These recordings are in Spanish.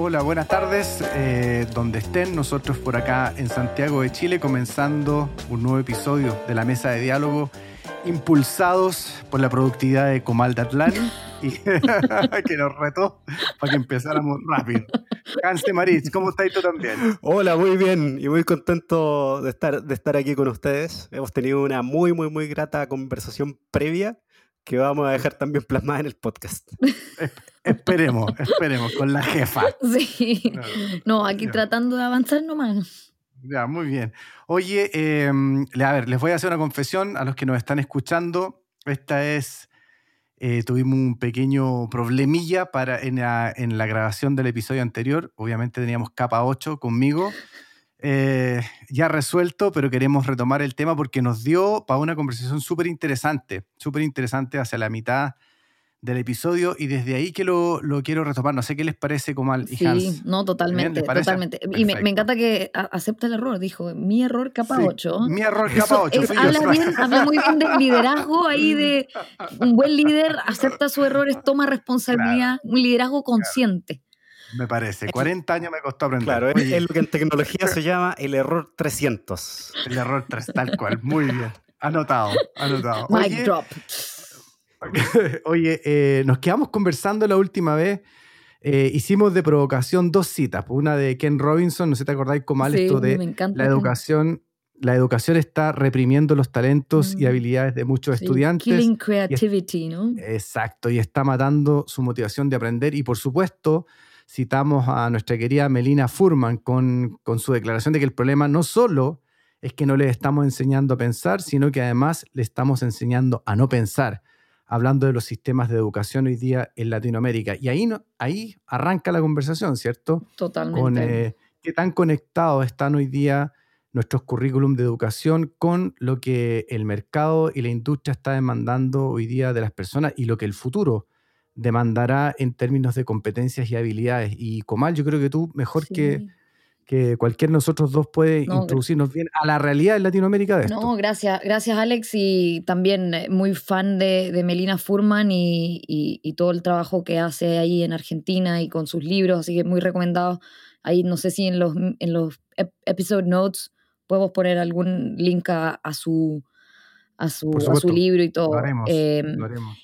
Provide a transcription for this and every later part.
Hola, buenas tardes. Eh, donde estén, nosotros por acá en Santiago de Chile, comenzando un nuevo episodio de la mesa de diálogo, impulsados por la productividad de Comal de Atlani, y que nos retó para que empezáramos rápido. Hans Maritz, ¿cómo estáis tú también? Hola, muy bien y muy contento de estar, de estar aquí con ustedes. Hemos tenido una muy, muy, muy grata conversación previa que vamos a dejar también plasmada en el podcast. esperemos, esperemos, con la jefa. Sí. No, aquí tratando de avanzar nomás. Ya, muy bien. Oye, em, a ver, les voy a hacer una confesión a los que nos están escuchando. Esta es, eh, tuvimos un pequeño problemilla para, en, la, en la grabación del episodio anterior. Obviamente teníamos capa 8 conmigo. Eh, ya resuelto, pero queremos retomar el tema porque nos dio para una conversación súper interesante, súper interesante hacia la mitad del episodio y desde ahí que lo, lo, quiero retomar. No sé qué les parece, Comal y Sí, no, totalmente, totalmente. Y me, me, encanta que acepta el error, dijo, mi error capa 8. Mi error capa 8. habla, bien, habla muy bien del liderazgo ahí, de un buen líder acepta sus errores, toma responsabilidad, un liderazgo consciente. Me parece. 40 años me costó aprender. Claro, es lo que en tecnología se llama el error 300. El error 3, tal cual. Muy bien. Anotado, anotado. Mic drop. Oye, eh, nos quedamos conversando la última vez. Eh, hicimos de provocación dos citas. Una de Ken Robinson, no sé si te acordáis cómo sí, esto de la educación. La educación está reprimiendo los talentos y mm. habilidades de muchos estudiantes. Killing creativity, ¿no? Exacto, y está matando su motivación de aprender. Y por supuesto, citamos a nuestra querida Melina Furman con, con su declaración de que el problema no solo es que no le estamos enseñando a pensar, sino que además le estamos enseñando a no pensar hablando de los sistemas de educación hoy día en Latinoamérica. Y ahí, no, ahí arranca la conversación, ¿cierto? Totalmente. Con eh, qué tan conectados están hoy día nuestros currículum de educación con lo que el mercado y la industria está demandando hoy día de las personas y lo que el futuro demandará en términos de competencias y habilidades. Y Comal, yo creo que tú, mejor que que cualquier de nosotros dos puede introducirnos bien a la realidad en Latinoamérica de esto. No, gracias, gracias Alex y también eh, muy fan de, Melina Furman y, y, todo el trabajo que hace ahí en Argentina y con sus libros, así que muy recomendado. Ahí no sé si en los, en los episode notes podemos poner algún link a su, a su, su libro y todo. Em,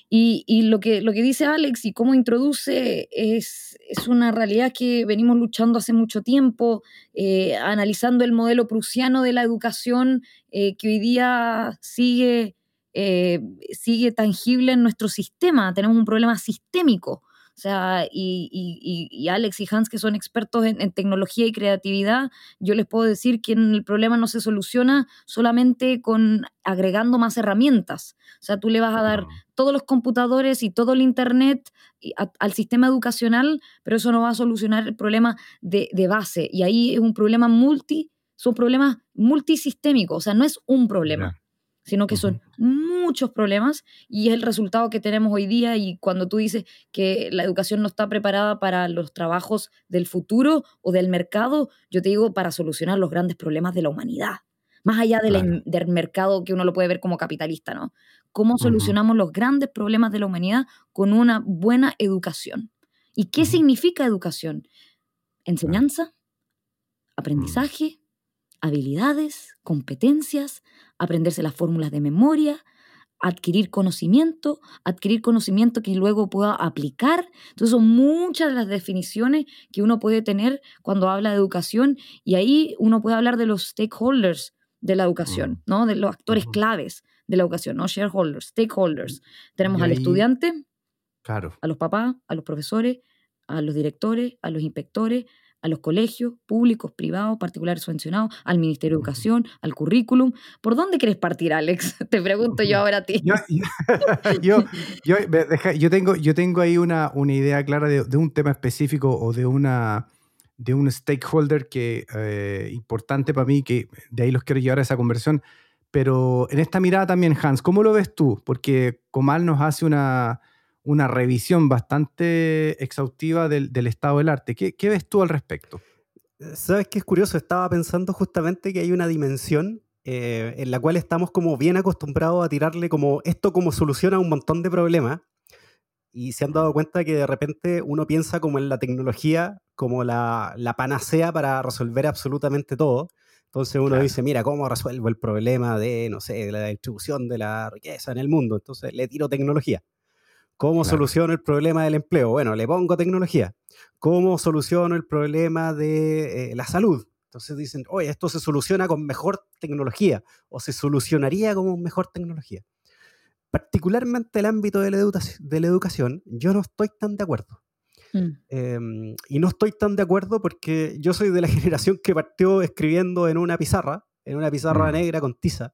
y, y, lo, que, lo que dice Alex y cómo introduce es, es una realidad que venimos luchando hace mucho tiempo, eh, analizando el modelo prusiano de la educación eh, que hoy día sigue, eh, sigue tangible en nuestro sistema. Tenemos un problema sistémico. O sea, y, Alex y Hans, que son expertos en, tecnología y creatividad, yo les puedo decir que el problema no se soluciona solamente con agregando más herramientas. O sea, tú le vas a dar todos los computadores y todo el Internet al sistema educacional, pero eso no va a solucionar el problema de, base. Y ahí es un problema multi, son problemas multisistémicos, o sea, no es un problema sino que son muchos problemas y es el resultado que tenemos hoy día y cuando tú dices que la educación no está preparada para los trabajos del futuro o del mercado, yo te digo para solucionar los grandes problemas de la humanidad, más allá del, mercado que uno lo puede ver como capitalista, ¿no? ¿Cómo solucionamos los grandes problemas de la humanidad con una buena educación? ¿Y qué significa educación? Enseñanza, aprendizaje, habilidades, competencias, aprenderse las fórmulas de memoria, adquirir conocimiento, adquirir conocimiento que luego pueda aplicar. Entonces son muchas de las definiciones que uno puede tener cuando habla de educación y ahí uno puede hablar de los stakeholders de la educación, ¿no? De los actores claves de la educación, ¿no? Shareholders, stakeholders. Tenemos al estudiante, claro. a los papás, a los profesores, a los directores, a los inspectores, a los colegios públicos, privados, particulares subvencionados, al Ministerio de Educación, al currículum. ¿Por dónde quieres partir, Alex? Te pregunto yo ahora a ti. Yo, yo, tengo, yo tengo ahí una, una idea clara de, un tema específico o de una de un stakeholder que eh, importante para mí, que de ahí los quiero llevar a esa conversión. Pero en esta mirada también, Hans, ¿cómo lo ves tú? Porque Comal nos hace una, una revisión bastante exhaustiva del, estado del arte. ¿Qué, ves tú al respecto? Sabes qué es curioso, estaba pensando justamente que hay una dimensión eh, en la cual estamos como bien acostumbrados a tirarle como esto como soluciona un montón de problemas. y se han dado cuenta que de repente uno piensa como en la tecnología, como la, la panacea para resolver absolutamente todo. Entonces uno Claro. dice, mira, ¿cómo resuelvo el problema de, no sé, de la distribución de la riqueza en el mundo? Entonces le tiro tecnología. ¿Cómo Claro. soluciono el problema del empleo? Bueno, le pongo tecnología. ¿Cómo soluciono el problema de eh, la salud? Entonces dicen, oye, esto se soluciona con mejor tecnología o se solucionaría con mejor tecnología. Particularmente el ámbito de la, educa- de la educación, yo no estoy tan de acuerdo. Mm. Eh, y no estoy tan de acuerdo porque yo soy de la generación que partió escribiendo en una pizarra, en una pizarra Mm. negra con tiza,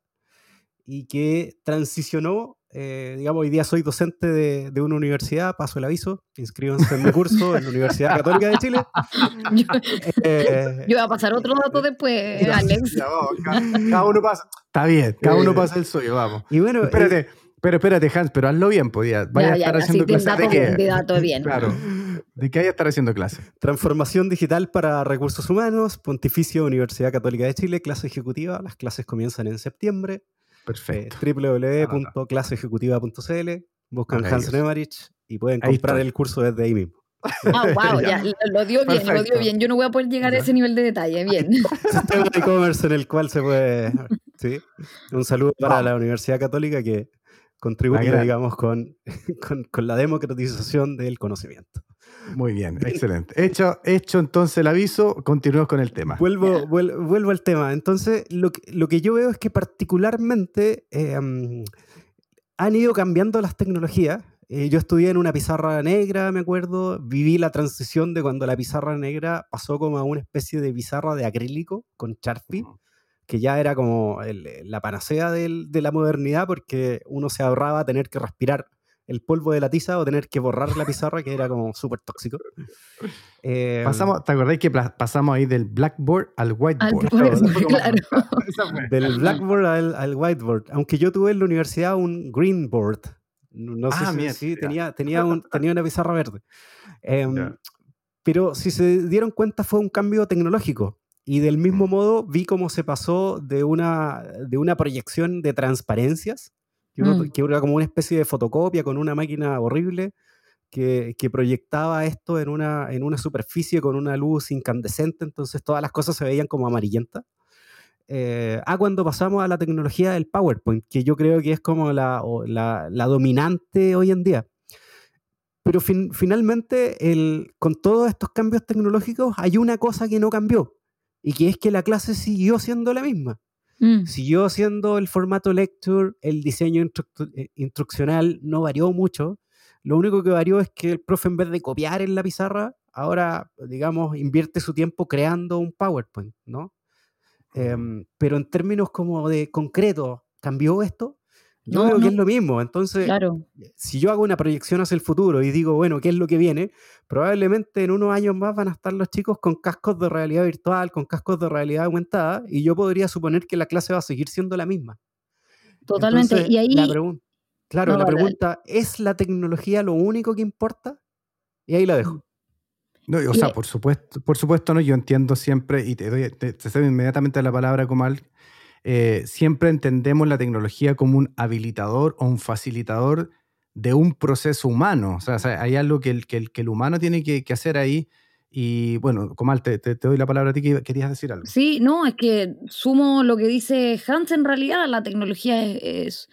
y que transicionó, eh, digamos, hoy día soy docente de, de una universidad, paso el aviso, inscríbanse en mi curso en la Universidad Católica de Chile. Yo, Eh, yo voy a pasar otro dato después, Ya, Alex. ya, vamos, cada, cada uno pasa. Está bien, cada uno Eh, pasa el suyo, vamos. y bueno, eh, Espérate, pero espérate, Hans, pero hazlo bien, podía. Vaya Ya, a estar ya, haciendo clases. dato ¿De bien, de dato bien. Claro. ¿De qué hay a estar haciendo clases? Transformación digital para recursos humanos, Pontificia Universidad Católica de Chile, clase ejecutiva. Las clases comienzan en septiembre. Eh, Perfecto. www.claseejecutiva.cl. Buscan Hans. Nemarich y pueden comprar el curso desde ahí mismo. Ah, wow, Ya. ya, lo, dio bien, lo dio bien. Yo no voy a poder llegar a ese nivel de detalle. Bien. Sistema de e-commerce en el cual se puede. ¿sí? Un saludo para la Universidad Católica que contribuye, digamos, con, con, con la democratización del conocimiento. Muy bien, excelente. Hecho, hecho entonces el aviso, continuemos con el tema. Vuelvo, vuel- vuelvo al tema. Entonces, lo que, lo que yo veo es que particularmente eh, han ido cambiando las tecnologías. Eh, yo estudié en una pizarra negra, me acuerdo. Viví la transición de cuando la pizarra negra pasó como a una especie de pizarra de acrílico con Sharpie, que ya era como el- la panacea del- de la modernidad porque uno se ahorraba tener que respirar el polvo de la tiza o tener que borrar la pizarra, que era como súper tóxico. Eh, Pasamos, ¿Te acordáis que pasamos ahí del blackboard al whiteboard? claro. Del blackboard al, al whiteboard. Aunque yo tuve en la universidad un green board. No no sé Ah, si mira, sí, mira. tenía, tenía, un- tenía una pizarra verde. Em, Ya. pero si se dieron cuenta fue un cambio tecnológico. Y del mismo Mm. modo vi cómo se pasó de una, de una proyección de transparencias, que, uno- Mm. que era como una especie de fotocopia con una máquina horrible, que, que proyectaba esto en una, en una superficie con una luz incandescente, entonces todas las cosas se veían como amarillentas. Eh, a cuando pasamos a la tecnología del PowerPoint, que yo creo que es como la, la, la dominante hoy en día. Pero fin- finalmente, el, con todos estos cambios tecnológicos, hay una cosa que no cambió, y que es que la clase siguió siendo la misma. Mm. Siguió siendo el formato lecture, el diseño eh, instruccional no varió mucho. Lo único que varió es que el profe en vez de copiar en la pizarra, ahora, digamos, invierte su tiempo creando un PowerPoint, ¿no? Em, pero en términos como de concreto, ¿cambió esto? Yo No, veo que no. es lo mismo. Entonces, Claro. si yo hago una proyección hacia el futuro y digo, bueno, ¿qué es lo que viene? Probablemente en unos años más van a estar los chicos con cascos de realidad virtual, con cascos de realidad aumentada, y yo podría suponer que la clase va a seguir siendo la misma. Totalmente. Entonces, y ahí, la claro, No, la pregunta, ¿es la tecnología lo único que importa? Y ahí la dejo. No, o sea, de- por supuesto, por supuesto, no, yo entiendo siempre, y te doy, te, te cedo inmediatamente la palabra, Comal, eh, siempre entendemos la tecnología como un habilitador o un facilitador de un proceso humano. O sea, hay algo que el, que el, que el humano tiene que, hacer ahí. Y bueno, Comal, te, te- doy la palabra a ti que querías decir algo. Sí, no, es que sumo lo que dice Hans, en realidad la tecnología es,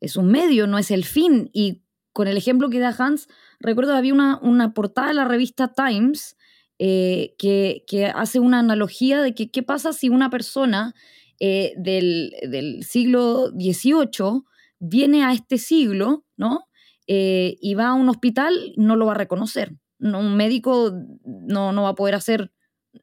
es, un medio, no es el fin. Y con el ejemplo que da Hans, recuerdo había una, una portada de la revista Times eh, que, que hace una analogía de que qué pasa si una persona eh, del, siglo XVIII viene a este siglo, ¿no? Eh, y va a un hospital, no lo va a reconocer. No, un médico no, no va a poder hacer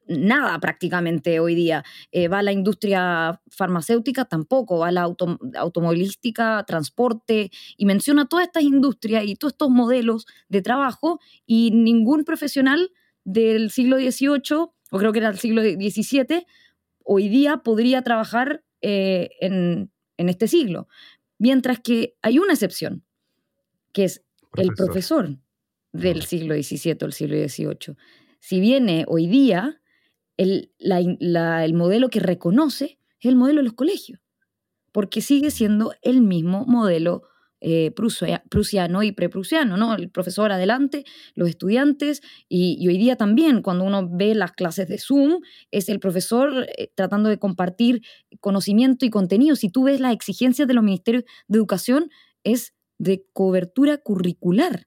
nada prácticamente hoy día. Eh, va a la industria farmacéutica, tampoco, va a la auto- automovilística, transporte, y menciona todas estas industrias y todos estos modelos de trabajo, y ningún profesional del siglo XVIII, o creo que era el siglo XVII, hoy día podría trabajar eh, en, en este siglo. Mientras que hay una excepción, que es el profesor del siglo XVII o el siglo XVIII. Si viene hoy día, el, la in- la- el modelo que reconoce es el modelo de los colegios, porque sigue siendo el mismo modelo eh, prusiano y preprusiano, ¿no? El profesor adelante, los estudiantes, y, hoy día también, cuando uno ve las clases de Zoom, es el profesor eh, tratando de compartir conocimiento y contenido. Si tú ves las exigencias de los ministerios de educación, es de cobertura curricular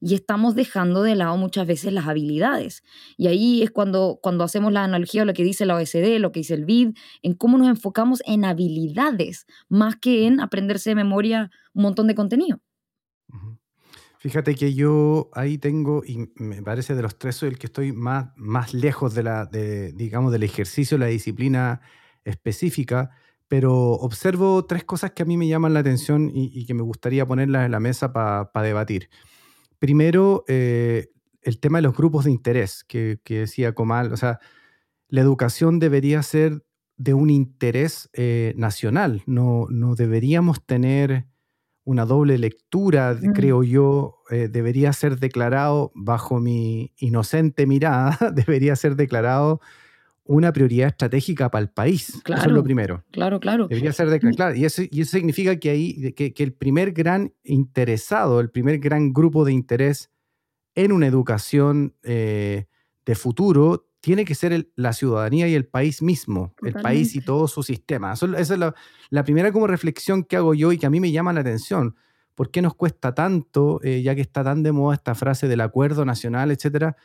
y estamos dejando de lado muchas veces las habilidades. Y ahí es cuando, cuando hacemos la analogía de lo que dice la OECD, lo que dice el BID, en cómo nos enfocamos en habilidades más que en aprenderse de memoria un montón de contenido. Fíjate que yo ahí tengo, y me parece de los tres soy el que estoy más, más lejos de la, de, digamos, del ejercicio, la disciplina específica, pero observo tres cosas que a mí me llaman la atención y, que me gustaría ponerlas en la mesa para debatir. Primero, eh, el tema de los grupos de interés que, decía Comal. O sea, la educación debería ser de un interés eh, nacional. No, no deberíamos tener una doble lectura, mm. creo yo. Eh, debería ser declarado, bajo mi inocente mirada, debería ser declarado una prioridad estratégica para el país. eso es lo primero. Claro, claro. Debería ser de, claro, y eso, y eso significa que, ahí, que, el primer gran interesado, el primer gran grupo de interés en una educación eh, de futuro tiene que ser la ciudadanía y el país mismo, el país y todo su sistema. esa es la, primera como reflexión que hago yo y que a mí me llama la atención. ¿Por qué nos cuesta tanto, eh, ya que está tan de moda esta frase del acuerdo nacional, etcétera?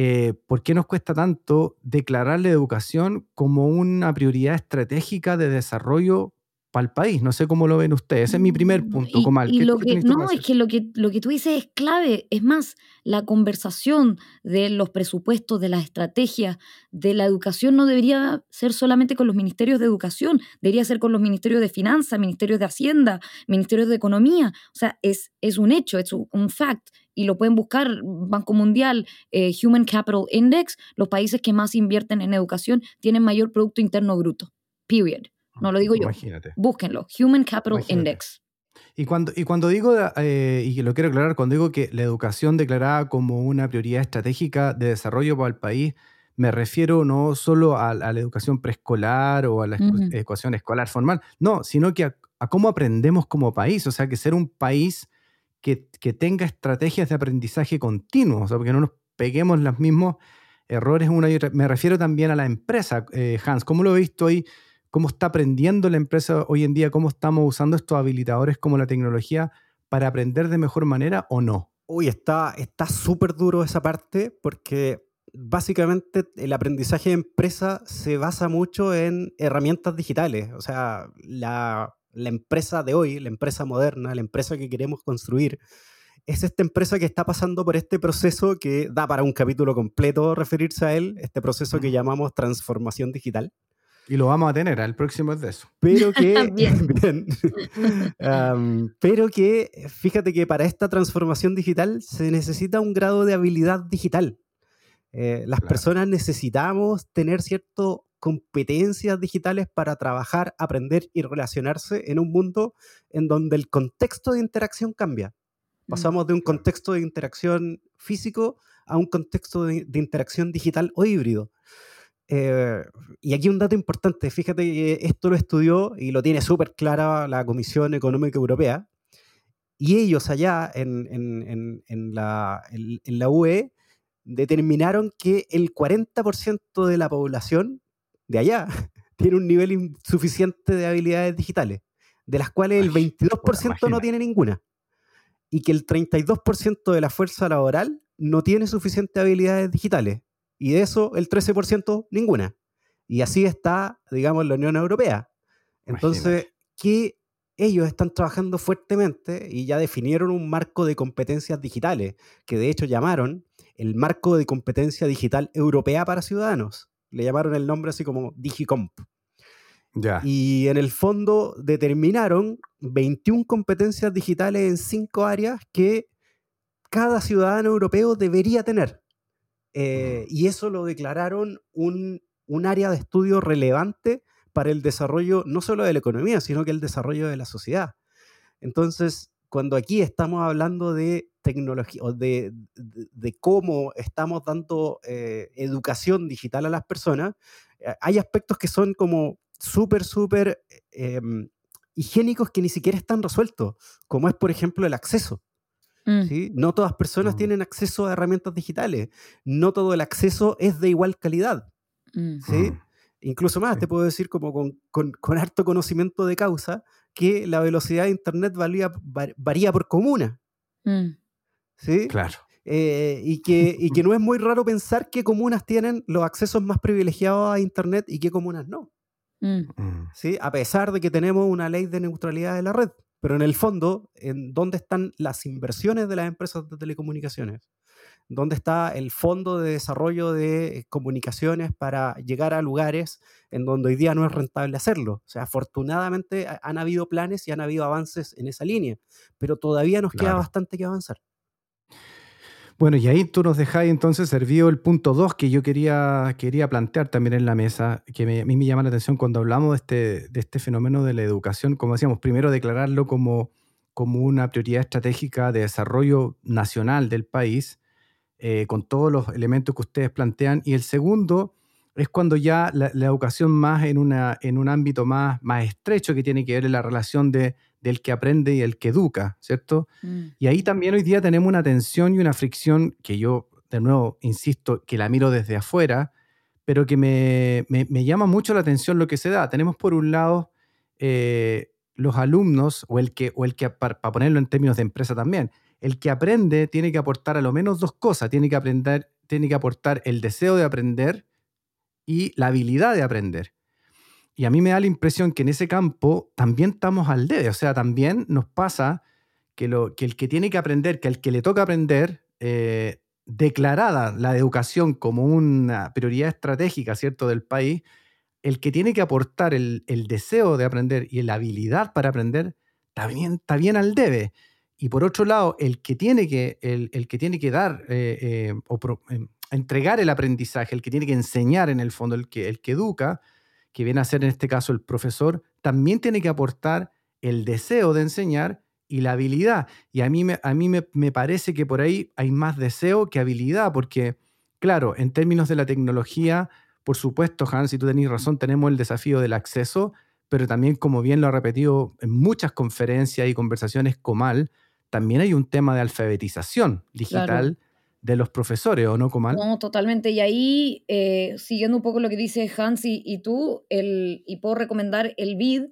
Eh, ¿por qué nos cuesta tanto declarar la educación como una prioridad estratégica de desarrollo para el país? No sé cómo lo ven ustedes. Ese es mi primer mm, punto, Comal. lo que, no, es que lo, que lo que tú dices es clave. Es más, la conversación de los presupuestos, de las estrategias, de la educación no debería ser solamente con los ministerios de educación, debería ser con los ministerios de finanzas, ministerios de hacienda, ministerios de economía. O sea, es, es un hecho, es un fact y lo pueden buscar, Banco Mundial, eh, Human Capital Index, los países que más invierten en educación tienen mayor Producto Interno Bruto. Period. No lo digo yo. Imagínate. Búsquenlo. Human Capital Index. Y cuando, y cuando digo, eh, y lo quiero aclarar, cuando digo que la educación declarada como una prioridad estratégica de desarrollo para el país, me refiero no solo a, la educación preescolar o a la educación escolar formal, no, sino que a, a, cómo aprendemos como país. O sea, que ser un país que, tenga estrategias de aprendizaje continuo, o sea, porque no nos peguemos los mismos errores una y otra. Me refiero también a la empresa, eh, Hans, ¿cómo lo he visto ahí? ¿Cómo está aprendiendo la empresa hoy en día? ¿Cómo estamos usando estos habilitadores como la tecnología para aprender de mejor manera o no? Uy, está súper duro esa parte porque básicamente el aprendizaje de empresa se basa mucho en herramientas digitales. O sea, la, la empresa de hoy, la empresa moderna, la empresa que queremos construir, es esta empresa que está pasando por este proceso que da para un capítulo completo referirse a él, este proceso que llamamos transformación digital. Y lo vamos a tener, el próximo es de eso. Pero que, pero que, fíjate que para esta transformación digital se necesita un grado de habilidad digital. Eh, las personas necesitamos tener cierto competencias digitales para trabajar, aprender y relacionarse en un mundo en donde el contexto de interacción cambia. Mm. Pasamos de un contexto de interacción físico a un contexto de, interacción digital o híbrido. Eh, y aquí un dato importante, fíjate que esto lo estudió y lo tiene súper clara la Comisión Económica Europea, y ellos allá en, en, en, la, en la UE determinaron que el 40% de la población de allá tiene un nivel insuficiente de habilidades digitales, de las cuales el 22% no tiene ninguna. Y que el 32% de la fuerza laboral no tiene suficientes habilidades digitales. Y de eso el 13% ninguna. Y así está, digamos, la Unión Europea. Entonces, que ellos están trabajando fuertemente y ya definieron un marco de competencias digitales, que de hecho llamaron el marco de competencia digital europea para ciudadanos le llamaron el nombre así como Digicomp. Y en el fondo determinaron 21 competencias digitales en cinco áreas que cada ciudadano europeo debería tener. Eh, y eso lo declararon un, un área de estudio relevante para el desarrollo no solo de la economía, sino que el desarrollo de la sociedad. Entonces, cuando aquí estamos hablando de tecnología o de, cómo estamos dando eh, educación digital a las personas, eh, hay aspectos que son como súper, súper em, higiénicos que ni siquiera están resueltos, como es, por ejemplo, el acceso. Mm, ¿sí? No todas personas Mm. tienen acceso a herramientas digitales. No todo el acceso es de igual calidad. mm, ¿sí? Mm. Incluso más, Sí. te puedo decir como con, con- con harto conocimiento de causa que la velocidad de Internet valía- var- varía por comuna. mm, ¿sí? Claro. Eh, y, que, y que no es muy raro pensar qué comunas tienen los accesos más privilegiados a Internet y qué comunas no. Mm. ¿sí? A pesar de que tenemos una ley de neutralidad de la red. Pero en el fondo, ¿en dónde están las inversiones de las empresas de telecomunicaciones? ¿Dónde está el fondo de desarrollo de comunicaciones para llegar a lugares en donde hoy día no es rentable hacerlo? O sea, afortunadamente ha- han habido planes y han habido avances en esa línea, pero todavía nos queda bastante que avanzar. Bueno, y ahí tú nos dejáis entonces servido el punto 2 que yo quería, quería plantear también en la mesa, que a mí me llama la atención cuando hablamos de este, de este fenómeno de la educación, como decíamos, primero declararlo como, como una prioridad estratégica de desarrollo nacional del país, eh, con todos los elementos que ustedes plantean, y el segundo es cuando ya la, la educación más en, una, en un ámbito más, más estrecho que tiene que ver en la relación de, del que aprende y el que educa, ¿cierto? mm, Y ahí también hoy día tenemos una tensión y una fricción que yo, de nuevo, insisto, que la miro desde afuera, pero que me, me- me llama mucho la atención lo que se da. Tenemos por un lado eh, los alumnos, o el que, o el que para, ponerlo en términos de empresa también, el que aprende tiene que aportar a lo menos dos cosas. Tiene que aprender, tiene que aportar el deseo de aprender y la habilidad de aprender. Y a mí me da la impresión que en ese campo también estamos al debe. O sea, también nos pasa que, lo, que el que tiene que aprender, que al que le toca aprender, eh, declarada la educación como una prioridad estratégica, ¿cierto?, del país, el que tiene que aportar el, deseo de aprender y la habilidad para aprender, bien, está bien al debe. Y por otro lado, el que tiene que, el, que, tiene que dar eh, eh, o eh, entregar el aprendizaje, el que tiene que enseñar en el fondo, el que educa, que viene a ser en este caso el profesor, también tiene que aportar el deseo de enseñar y la habilidad. Y a mí, me, a mí me, me parece que por ahí hay más deseo que habilidad, porque, claro, en términos de la tecnología, por supuesto, Hans, si tú tenés razón, tenemos el desafío del acceso, pero también, como bien lo ha repetido en muchas conferencias y conversaciones Comal, también hay un tema de alfabetización digital Claro. De los profesores, ¿o no, Comal? No, totalmente. Y ahí, eh, siguiendo un poco lo que dice Hans y, y tú, el, y puedo recomendar el BID,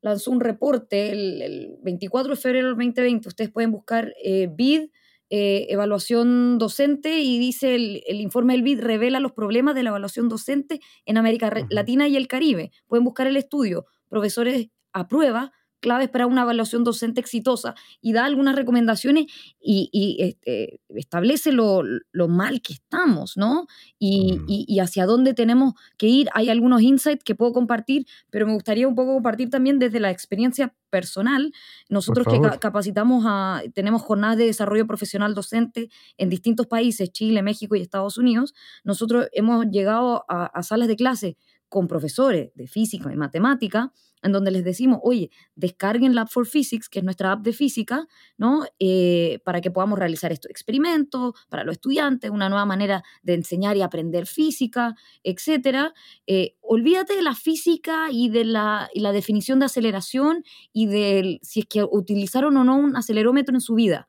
lanzó un reporte el, el 24 de febrero del 2020. Ustedes pueden buscar eh, BID, eh, evaluación docente, y dice el, el informe del BID revela los problemas de la evaluación docente en América. Latina y el Caribe. Pueden buscar el estudio, profesores a prueba, claves para una evaluación docente exitosa, y da algunas recomendaciones y, y, este, establece lo, lo mal que estamos, ¿no? Y, Mm. y- y hacia dónde tenemos que ir. Hay algunos insights que puedo compartir, pero me gustaría un poco compartir también desde la experiencia personal. Nosotros que ca- capacitamos a, tenemos jornadas de desarrollo profesional docente en distintos países, Chile, México y Estados Unidos, nosotros hemos llegado a, a salas de clase con profesores de física y matemática, en donde les decimos, oye, descarguen Lab for Physics, que es nuestra app de física, ¿no? Eh, para que podamos realizar estos experimentos para los estudiantes, una nueva manera de enseñar y aprender física, etcétera. Eh, olvídate de la física y de la, y la definición de aceleración y de si es que utilizaron o no un acelerómetro en su vida.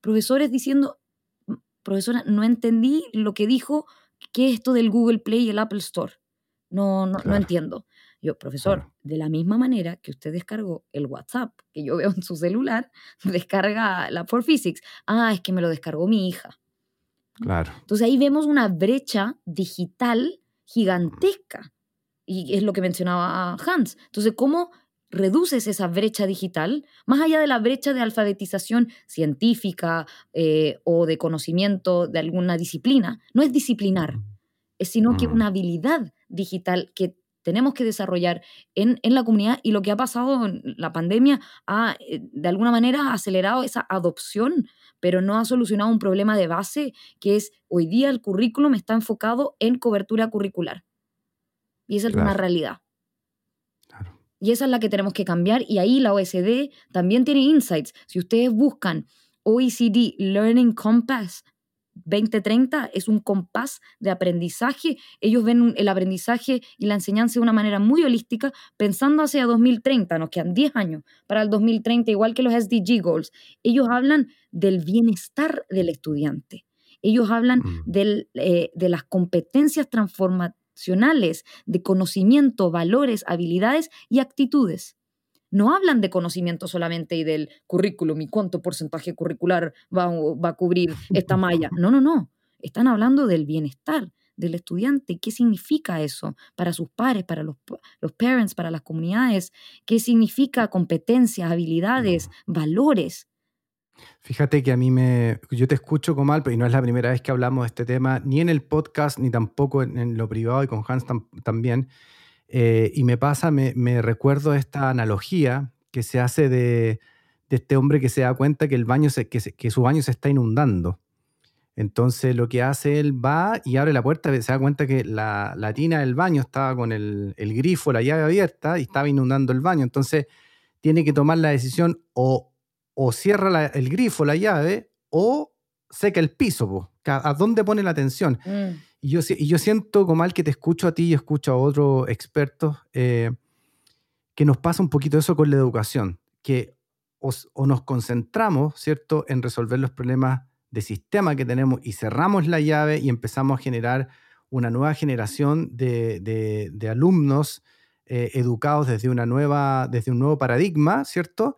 Profesores diciendo, profesora, no entendí lo que dijo, ¿qué es esto del Google Play y el Apple Store? No, no, no entiendo. Yo, profesor, Claro. de la misma manera que usted descargó el WhatsApp que yo veo en su celular, descarga la For Physics. Ah, es que me lo descargó mi hija. Claro. Entonces ahí vemos una brecha digital gigantesca. Y es lo que mencionaba Hans. Entonces, ¿cómo reduces esa brecha digital? Más allá de la brecha de alfabetización científica eh, o de conocimiento de alguna disciplina, no es disciplinar, es sino que una habilidad digital que tenemos que desarrollar en, en la comunidad y lo que ha pasado en la pandemia ha, eh, de alguna manera, acelerado esa adopción, pero no ha solucionado un problema de base que es hoy día el currículum está enfocado en cobertura curricular. Y esa es una realidad. Claro. Y esa es la que tenemos que cambiar. Y ahí la OSD también tiene insights. Si ustedes buscan OECD Learning Compass, 2030 es un compás de aprendizaje. Ellos ven el aprendizaje y la enseñanza de una manera muy holística, pensando hacia 2030, nos quedan 10 años para el 2030, igual que los SDG Goals. Ellos hablan del bienestar del estudiante. Ellos hablan mm. eh, de las competencias transformacionales, de conocimiento, valores, habilidades y actitudes no hablan de conocimiento solamente y del currículum y cuánto porcentaje curricular va, va a cubrir esta malla. No, no, no. Están hablando del bienestar del estudiante. ¿Qué significa eso para sus pares, para los, los parents, para las comunidades? ¿Qué significa competencias, habilidades, valores? Fíjate que a mí me. Yo te escucho, Comal, pero no es la primera vez que hablamos de este tema, ni en el podcast, ni tampoco en, lo privado y con Hans también. Eh, y me pasa, me, recuerdo esta analogía que se hace de, este hombre que se da cuenta que, el baño que, su baño se está inundando. Entonces lo que hace él va y abre la puerta, se da cuenta que la, tina del baño estaba con el, grifo, la llave abierta y estaba inundando el baño. Entonces tiene que tomar la decisión o, o cierra el grifo, la llave, o seca el piso. ¿A dónde pone la atención? Mm. Y yo, yo siento, como al que te escucho a ti y escucho a otros expertos, eh, que nos pasa un poquito eso con la educación, que o nos concentramos, ¿cierto?, en resolver los problemas de sistema que tenemos y cerramos la llave y empezamos a generar una nueva generación de, de, alumnos eh, educados desde, una nueva, desde un nuevo paradigma, ¿cierto?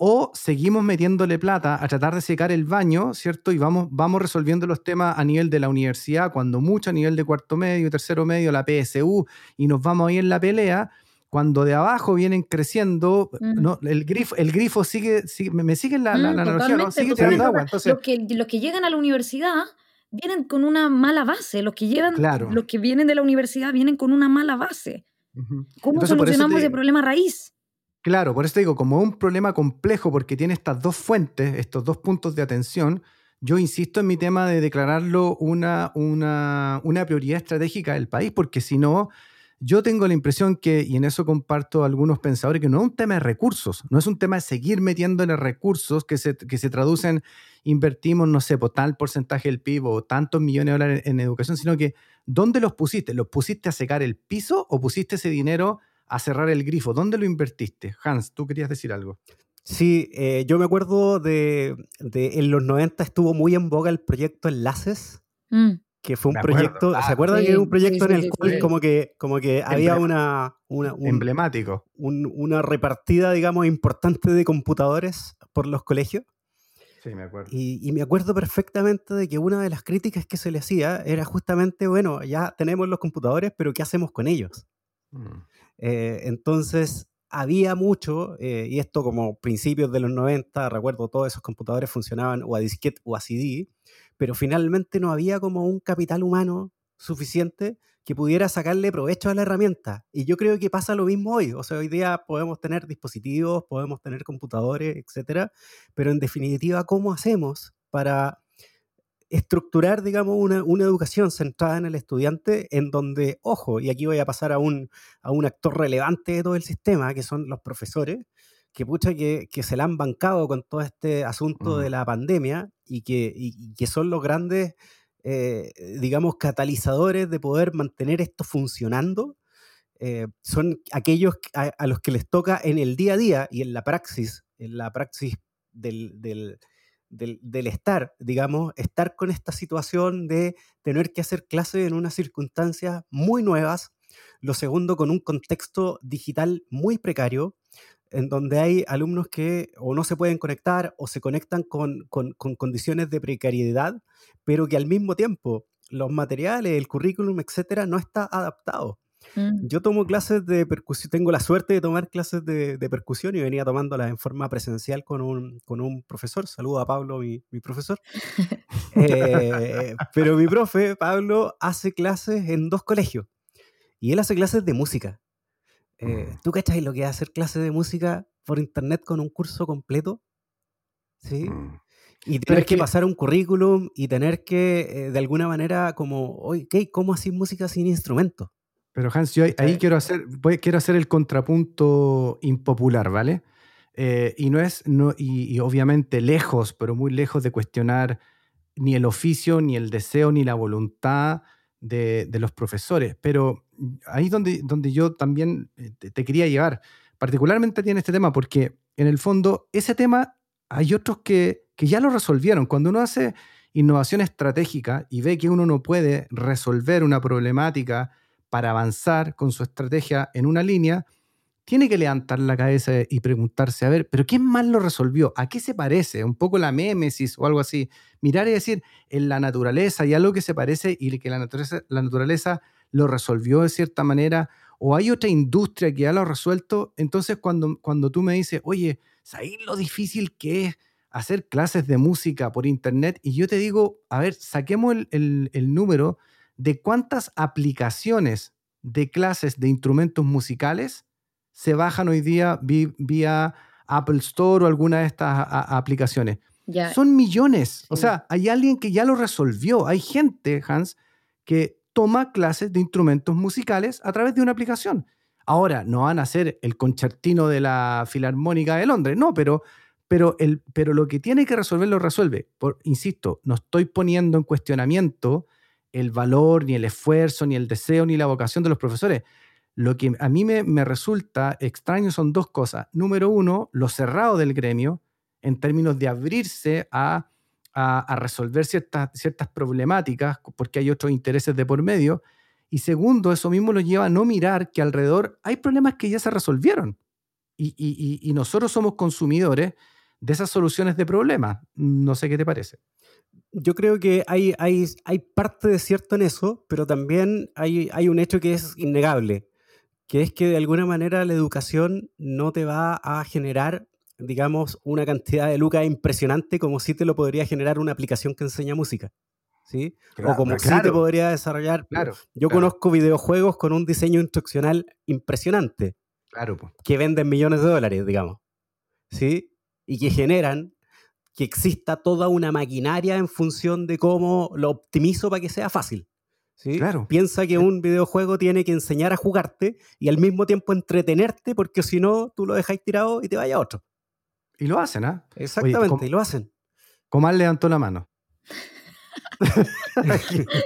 O seguimos metiéndole plata a tratar de secar el baño, ¿cierto? Y vamos, vamos resolviendo los temas a nivel de la universidad, cuando mucho a nivel de cuarto medio, tercero medio, la PSU, y nos vamos ahí en la pelea, cuando de abajo vienen creciendo, mm. ¿no? el, grifo, el grifo sigue, me, siguen la, la, mm, analogía, ¿no? Sigue tirando agua. Entonces, los, que, los que llegan a la universidad vienen con una mala base, los que, llegan, los que vienen de la universidad vienen con una mala base. ¿Cómo solucionamos ese problema raíz? Claro, por eso digo, como un problema complejo porque tiene estas dos fuentes, estos dos puntos de atención, yo insisto en mi tema de declararlo una, una, una prioridad estratégica del país, porque si no, yo tengo la impresión que, y en eso comparto algunos pensadores, que no es un tema de recursos, no es un tema de seguir metiéndole recursos que se, que se traducen, invertimos, no sé, por tal porcentaje del PIB o tantos millones de dólares en educación, sino que, ¿dónde los pusiste? ¿Los pusiste a secar el piso o pusiste ese dinero a cerrar el grifo. ¿Dónde lo invertiste? Hans, tú querías decir algo. Sí, eh, yo me acuerdo de, en los 90 estuvo muy en boga el proyecto Enlaces, mm. que fue un proyecto, ¿se acuerdan que era un proyecto en el cual como que, como que había una, una emblemático, una repartida, digamos, importante de computadores por los colegios? Sí, me acuerdo. Y, me acuerdo perfectamente de que una de las críticas que se le hacía era justamente, bueno, ya tenemos los computadores, pero ¿qué hacemos con ellos? Mm. Eh, entonces, había mucho, eh, y esto como principios de los 90, recuerdo, todos esos computadores funcionaban o a disquete o a CD, pero finalmente no había como un capital humano suficiente que pudiera sacarle provecho a la herramienta. Y yo creo que pasa lo mismo hoy. O sea, hoy día podemos tener dispositivos, podemos tener computadores, etcétera, pero en definitiva, ¿cómo hacemos para estructurar, digamos, una, educación centrada en el estudiante en donde, ojo, y aquí voy a pasar a un, a un actor relevante de todo el sistema, que son los profesores, que pucha que, se la han bancado con todo este asunto de la pandemia y que, que son los grandes, eh, digamos, catalizadores de poder mantener esto funcionando. Eh, son aquellos a, los que les toca en el día a día y en la praxis, en la praxis del del, estar, digamos, estar con esta situación de tener que hacer clases en unas circunstancias muy nuevas, lo segundo con un contexto digital muy precario, en donde hay alumnos que o no se pueden conectar o se conectan con, con condiciones de precariedad, pero que al mismo tiempo los materiales, el currículum, etcétera, no está adaptado. Mm. Yo tomo clases de percusión, tengo la suerte de tomar clases de, percusión y venía tomándolas en forma presencial con un, con un profesor. Saludo a Pablo, mi, mi profesor. Eh, pero mi profe, Pablo, hace clases en dos colegios y él hace clases de música. Eh, mm. ¿Tú cachai lo que es hacer clases de música por internet con un curso completo? ¿Sí? Mm. Y tener que, pasar un currículum y tener que, eh, de alguna manera, como, oye, ¿cómo hacer música sin instrumentos? Pero Hans, yo ahí, quiero, hacer, quiero hacer el contrapunto impopular, ¿vale? Eh, y no es, no, y, obviamente lejos, pero muy lejos de cuestionar ni el oficio, ni el deseo, ni la voluntad de, los profesores. Pero ahí es donde, donde yo también eh, te, quería llevar, particularmente en este tema, porque en el fondo ese tema hay otros que, que ya lo resolvieron. Cuando uno hace innovación estratégica y ve que uno no puede resolver una problemática para avanzar con su estrategia en una línea, tiene que levantar la cabeza y preguntarse, a ver, pero ¿quién más lo resolvió? ¿A qué se parece? Un poco la mémesis o algo así. Mirar y decir, en la naturaleza hay algo que se parece y que la naturaleza, la naturaleza lo resolvió de cierta manera, o hay otra industria que ya lo ha resuelto. Entonces, cuando, cuando tú me dices, oye, ¿sabes lo difícil que es hacer clases de música por internet? Y yo te digo, a ver, saquemos el, el número de cuántas aplicaciones de clases de instrumentos musicales se bajan hoy día vía Apple Store o alguna de estas aplicaciones. Son millones. O sea, hay alguien que ya lo resolvió. Hay gente, Hans, que toma clases de instrumentos musicales a través de una aplicación. Ahora, no van a ser el concertino de la Filarmónica de Londres, no, pero, pero, el, pero lo que tiene que resolver lo resuelve. Por, insisto, no estoy poniendo en cuestionamiento el valor, ni el esfuerzo, ni el deseo, ni la vocación de los profesores. Lo que a mí me, resulta extraño son dos cosas. Número uno, lo cerrado del gremio en términos de abrirse a, resolver ciertas, ciertas problemáticas porque hay otros intereses de por medio. Y segundo, eso mismo lo lleva a no mirar que alrededor hay problemas que ya se resolvieron. Y, nosotros somos consumidores de esas soluciones de problemas. No sé qué te parece. Yo creo que hay, hay, hay parte de cierto en eso, pero también hay, hay un hecho que es innegable que es que de alguna manera la educación no te va a generar, digamos, una cantidad de lucas impresionante como si te lo podría generar una aplicación que enseña música. ¿Sí? o como si te podría desarrollar. Claro, Yo conozco videojuegos con un diseño instruccional impresionante. Claro. Que venden millones de dólares, digamos. ¿Sí? Y que generan que exista toda una maquinaria en función de cómo lo optimizo para que sea fácil. Claro. Piensa que un videojuego tiene que enseñar a jugarte y al mismo tiempo entretenerte, porque si no, tú lo dejáis tirado y te vaya a otro. Y lo hacen, ¿ah? Exactamente, y lo hacen. Comal levantó la mano.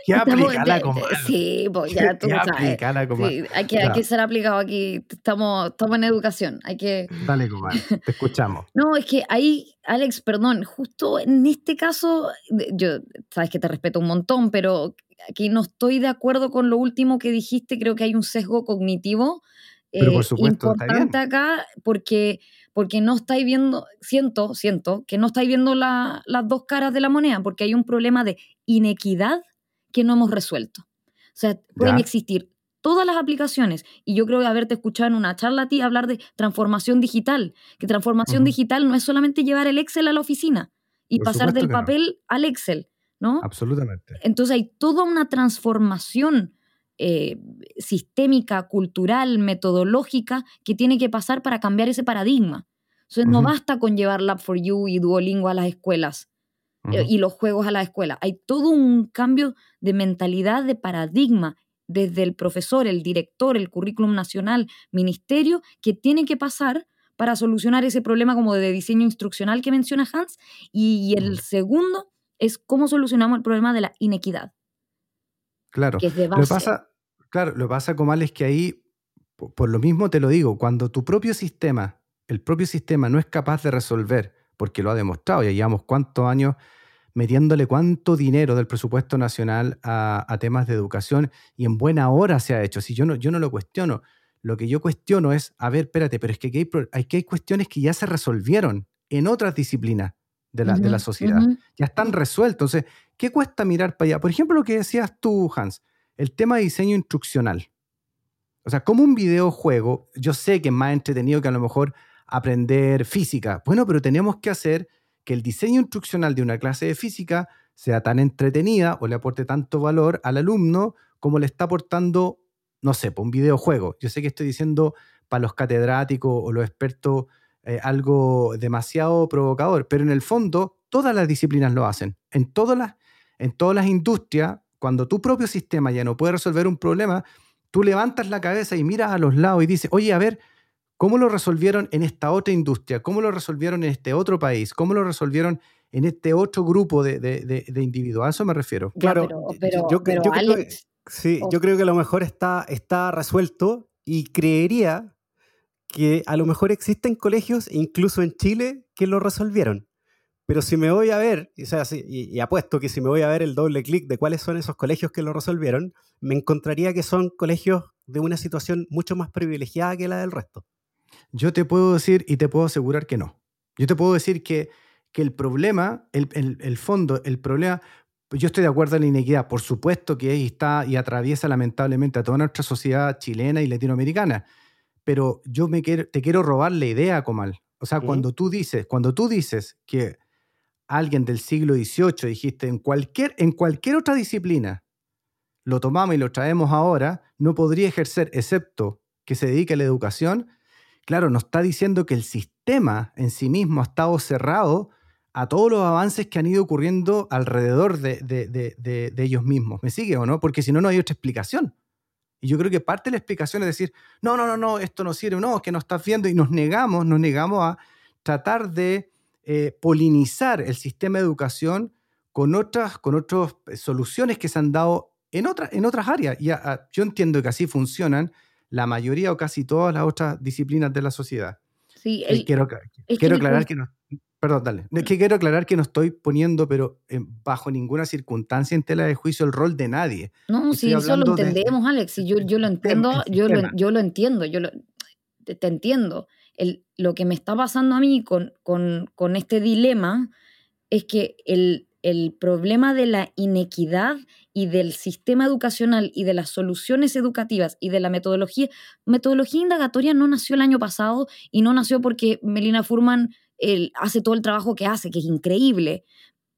¿Qué aplica la Sí, pues ya tú sabes. Sí, hay, que, hay que ser aplicado aquí. Estamos, estamos en educación. Hay que... Dale, Comal, te escuchamos. no, es que ahí, Alex, perdón, justo en este caso, yo sabes que te respeto un montón, pero aquí no estoy de acuerdo con lo último que dijiste, creo que hay un sesgo cognitivo Pero por eh, supuesto, importante acá porque, porque no estáis viendo, siento, siento, que no estáis viendo las dos caras de la moneda, porque hay un problema de inequidad que no hemos resuelto. O sea, pueden existir todas las aplicaciones, y yo creo que haberte escuchado en una charla a ti hablar de transformación digital, que transformación digital no es solamente llevar el Excel a la oficina y pasar del papel al Excel, ¿no? Absolutamente. Entonces hay toda una transformación eh, sistémica, cultural, metodológica que tiene que pasar para cambiar ese paradigma. Entonces no basta con llevar Lab4U y Duolingo a las escuelas eh, y los juegos a la escuela. Hay todo un cambio de mentalidad, de paradigma desde el profesor, el director, el currículum nacional, ministerio, que tiene que pasar para solucionar ese problema como de diseño instruccional que menciona Hans. Y, el segundo es cómo solucionamos el problema de la inequidad. Claro. Que es de base. Lo pasa, claro, lo pasa, Comal, es que ahí, por, lo mismo te lo digo, cuando tu propio sistema, el propio sistema no es capaz de resolver, porque lo ha demostrado, ya llevamos cuántos años metiéndole cuánto dinero del presupuesto nacional a, temas de educación y en buena hora se ha hecho. Si yo no, yo no lo cuestiono, lo que yo cuestiono es, a ver, espérate, pero es que hay, hay, hay cuestiones que ya se resolvieron en otras disciplinas de la, de la sociedad. Ya están resueltos. Entonces, ¿qué cuesta mirar para allá? Por ejemplo, lo que decías tú, Hans, el tema de diseño instruccional. O sea, como un videojuego, yo sé que es más entretenido que a lo mejor aprender física. Bueno, pero tenemos que hacer que el diseño instruccional de una clase de física sea tan entretenida o le aporte tanto valor al alumno como le está aportando, no sé, un videojuego. Yo sé que estoy diciendo para los catedráticos o los expertos eh, algo demasiado provocador, pero en el fondo todas las disciplinas lo hacen. En todas las, en todas las industrias, cuando tu propio sistema ya no puede resolver un problema, tú levantas la cabeza y miras a los lados y dices, oye, a ver, ¿cómo lo resolvieron en esta otra industria? ¿Cómo lo resolvieron en este otro país? ¿Cómo lo resolvieron en este otro grupo de, de, individuos. A eso me refiero. Claro, pero, yo, creo que, sí, yo creo que a lo mejor está, está resuelto y creería que a lo mejor existen colegios, incluso en Chile, que lo resolvieron. Pero si me voy a ver, y, sea, y, apuesto que si me voy a ver el doble clic de cuáles son esos colegios que lo resolvieron, me encontraría que son colegios de una situación mucho más privilegiada que la del resto. Yo te puedo decir y te puedo asegurar que no. Yo te puedo decir que, que el problema, el, el, fondo, el problema, yo estoy de acuerdo en la inequidad, por supuesto que ahí está y atraviesa lamentablemente a toda nuestra sociedad chilena y latinoamericana, pero yo me quiero, te quiero robar la idea, Comal. O sea, cuando tú dices, cuando tú dices que alguien del siglo XVIII, dijiste, en cualquier, en cualquier otra disciplina, lo tomamos y lo traemos ahora, no podría ejercer, excepto que se dedique a la educación, claro, nos está diciendo que el sistema en sí mismo ha estado cerrado a todos los avances que han ido ocurriendo alrededor de, de, ellos mismos. ¿Me sigue o no? Porque si no, no hay otra explicación. Y yo creo que parte de la explicación es decir, no, no, no, no, esto no sirve, no, es que no estás viendo y nos negamos, nos negamos a tratar de eh, polinizar el sistema de educación con otras, con otras soluciones que se han dado en, en otras áreas. Y yo entiendo que así funcionan la mayoría o casi todas las otras disciplinas de la sociedad. Sí, quiero, quiero aclarar que no, perdón, dale. Es que quiero aclarar que no estoy poniendo, pero bajo ninguna circunstancia en tela de juicio el rol de nadie. No, sí, eso lo entendemos, Alex. Yo, yo lo entiendo, yo lo, yo lo entiendo, yo te, entiendo lo que me está pasando a mí con, con, este dilema es que el, problema de la inequidad y del sistema educacional y de las soluciones educativas y de la metodología, metodología indagatoria no nació el año pasado y no nació porque Melina Furman hace todo el trabajo que hace, que es increíble.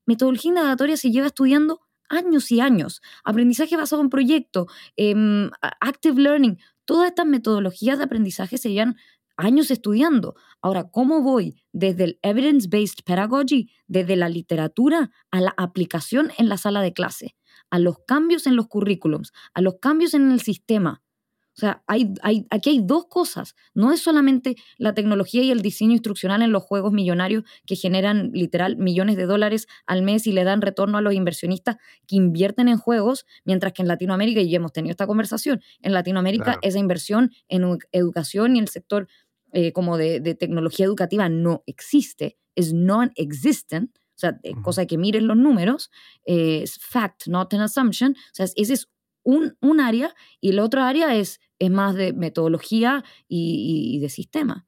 Metodología indagatoria se lleva estudiando años y años. Aprendizaje basado en proyecto, em, active learning, todas estas metodologías de aprendizaje se llevan años estudiando. Ahora, ¿cómo voy desde el evidence-based pedagogy, desde la literatura a la aplicación en la sala de clase, a los cambios en los currículums, a los cambios en el sistema? O sea, hay, hay, aquí hay dos cosas. No es solamente la tecnología y el diseño instruccional en los juegos millonarios que generan literal millones de dólares al mes y le dan retorno a los inversionistas que invierten en juegos, mientras que en Latinoamérica, y ya hemos tenido esta conversación, en Latinoamérica esa inversión en educación y el sector eh, como de, tecnología educativa no existe, es non-existent, o sea, cosa de que miren los números, eh, es fact, not an assumption, o sea, ese es un, un área y la otra área es, es más de metodología y, de sistema,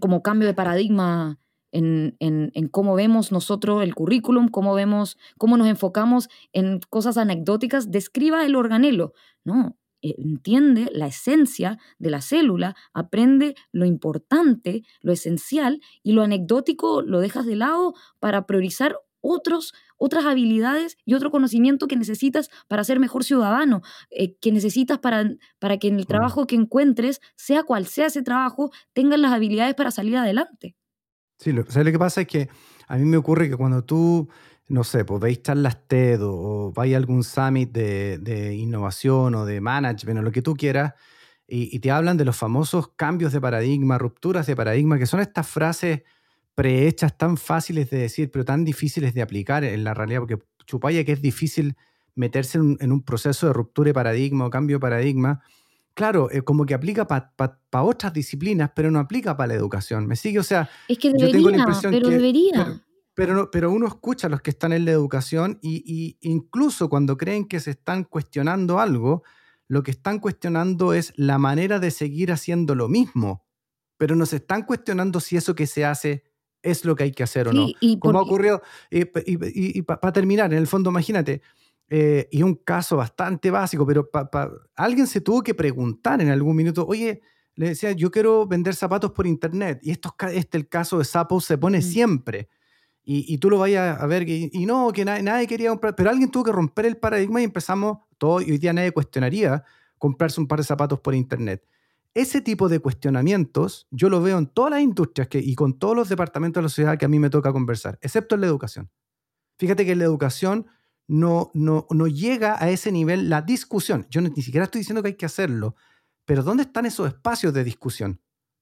como cambio de paradigma en, en, en, cómo vemos nosotros el currículum, cómo vemos, cómo nos enfocamos en cosas anecdóticas, describa el organelo. No, entiende la esencia de la célula, aprende lo importante, lo esencial, y lo anecdótico lo dejas de lado para priorizar otros, otras habilidades y otro conocimiento que necesitas para ser mejor ciudadano, eh, que necesitas para, para que en el trabajo que encuentres, sea cual sea ese trabajo, tengas las habilidades para salir adelante. Sí, lo, lo que pasa es que a mí me ocurre que cuando tú no sé, pues veis charlas TED o, vais a algún summit de, innovación o de management o lo que tú quieras, y, te hablan de los famosos cambios de paradigma, rupturas de paradigma, que son estas frases prehechas tan fáciles de decir, pero tan difíciles de aplicar en la realidad, porque chupaya que es difícil meterse en un, proceso de ruptura de paradigma o cambio de paradigma. Claro, eh, como que aplica para otras disciplinas, pero no aplica para la educación. ¿Me sigue? O sea, es que debería, yo tengo la impresión pero debería. Pero, pero uno escucha a los que están en la educación y, incluso cuando creen que se están cuestionando algo, lo que están cuestionando es la manera de seguir haciendo lo mismo, pero nos están cuestionando si eso que se hace es lo que hay que hacer o no. Y Como ha ocurrido, y, para terminar, en el fondo, imagínate, eh, y un caso bastante básico, pero alguien se tuvo que preguntar en algún minuto, oye, le decía, yo quiero vender zapatos por internet, y esto, este el caso de Zappos se pone mm. siempre. Y, tú lo vayas a ver, y, no, que nadie, nadie, quería comprar, pero alguien tuvo que romper el paradigma y empezamos, todo, y hoy día nadie cuestionaría comprarse un par de zapatos por internet. Ese tipo de cuestionamientos yo lo veo en todas las industrias que, y con todos los departamentos de la sociedad que a mí me toca conversar, excepto en la educación. Fíjate que en la educación no, no, no llega a ese nivel la discusión. Yo ni siquiera estoy diciendo que hay que hacerlo, pero ¿dónde están esos espacios de discusión?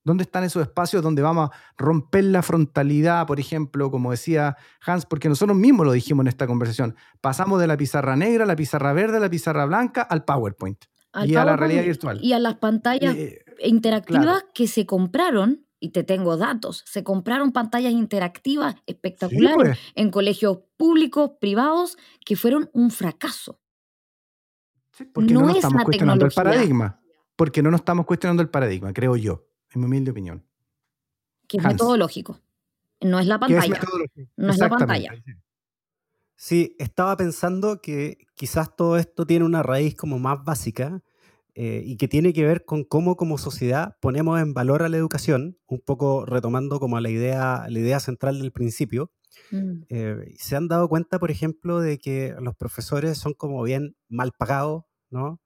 ¿Dónde están esos espacios donde vamos a romper la frontalidad, por ejemplo, como decía Hans? Porque nosotros mismos lo dijimos en esta conversación. Pasamos de la pizarra negra, la pizarra verde, la pizarra blanca al PowerPoint y a la realidad virtual. Y a las pantallas eh, interactivas que se compraron, y te tengo datos, se compraron pantallas interactivas espectaculares pues. en colegios públicos, privados, que fueron un fracaso. porque no, nos estamos cuestionando el paradigma. Porque no nos estamos cuestionando el paradigma, creo yo, en mi humilde opinión. Que es metodológico. No es la pantalla. no es la pantalla. Sí, estaba pensando que quizás todo esto tiene una raíz como más básica eh, y que tiene que ver con cómo como sociedad ponemos en valor a la educación, un poco retomando como la idea, la idea central del principio. Mm. Eh, se han dado cuenta, por ejemplo, de que los profesores son como bien mal pagados, ¿no?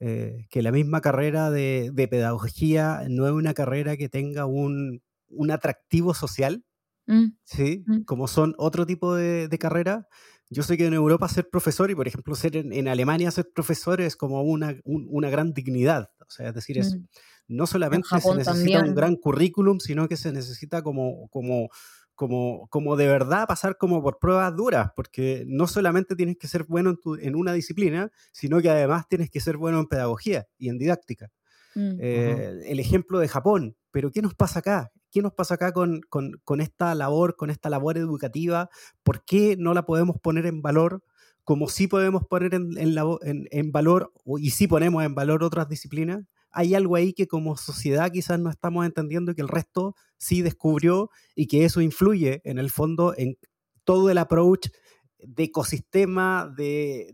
Eh, que la misma carrera de, pedagogía no es una carrera que tenga un, un atractivo social, mm. ¿sí? Mm. Como son otro tipo de, de carreras yo sé que en Europa ser profesor y, por ejemplo, ser en, Alemania ser profesor es como una, una, gran dignidad. O sea, es decir, es, mm. no solamente se necesita un gran currículum, sino que se necesita como, como, como, como de verdad pasar como por pruebas duras, porque no solamente tienes que ser bueno en, en una disciplina, sino que además tienes que ser bueno en pedagogía y en didáctica. Mm. Eh, el ejemplo de Japón, pero ¿qué nos pasa acá? ¿Qué nos pasa acá con, esta labor, con esta labor educativa? ¿Por qué no la podemos poner en valor como sí podemos poner en, valor y sí ponemos en valor otras disciplinas? Hay algo ahí que como sociedad quizás no estamos entendiendo y que el resto sí descubrió y que eso influye en el fondo en todo el approach de ecosistema, de,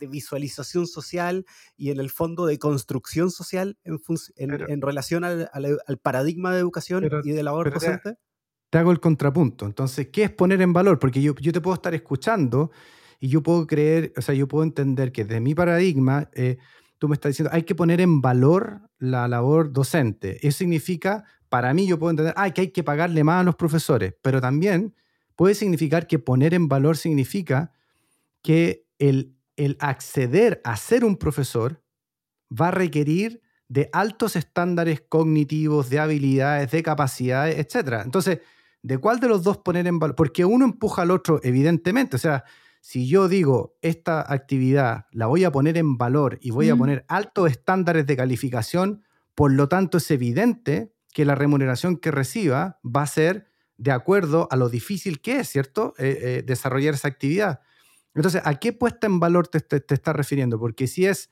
de visualización social y en el fondo de construcción social en, en, relación al, al, paradigma de educación y de labor docente? Te, hago el contrapunto. Entonces, ¿qué es poner en valor? Porque yo, yo te puedo estar escuchando y yo puedo creer, o sea, yo puedo entender que desde mi paradigma, eh, tú me estás diciendo, hay que poner en valor la labor docente. Eso significa, para mí yo puedo entender, ah, que hay que pagarle más a los profesores, pero también puede significar que poner en valor significa que el el acceder a ser un profesor va a requerir de altos estándares cognitivos, de habilidades, de capacidades, etc. Entonces, ¿de cuál de los dos poner en valor? Porque uno empuja al otro, evidentemente. O sea, si yo digo, esta actividad la voy a poner en valor y voy a poner altos estándares de calificación, por lo tanto es evidente que la remuneración que reciba va a ser de acuerdo a lo difícil que es, ¿cierto? Eh, eh, desarrollar esa actividad. Entonces, ¿a qué puesta en valor te, te, estás refiriendo? Porque si es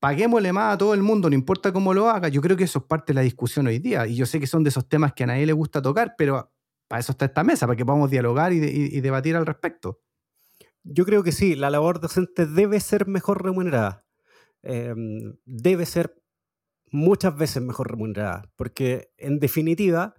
paguémosle más a todo el mundo, no importa cómo lo haga, yo creo que eso es parte de la discusión hoy día. Y yo sé que son de esos temas que a nadie le gusta tocar, pero para eso está esta mesa, para que podamos dialogar y, debatir al respecto. Yo creo que sí, la labor docente debe ser mejor remunerada. Em, debe ser muchas veces mejor remunerada, porque en definitiva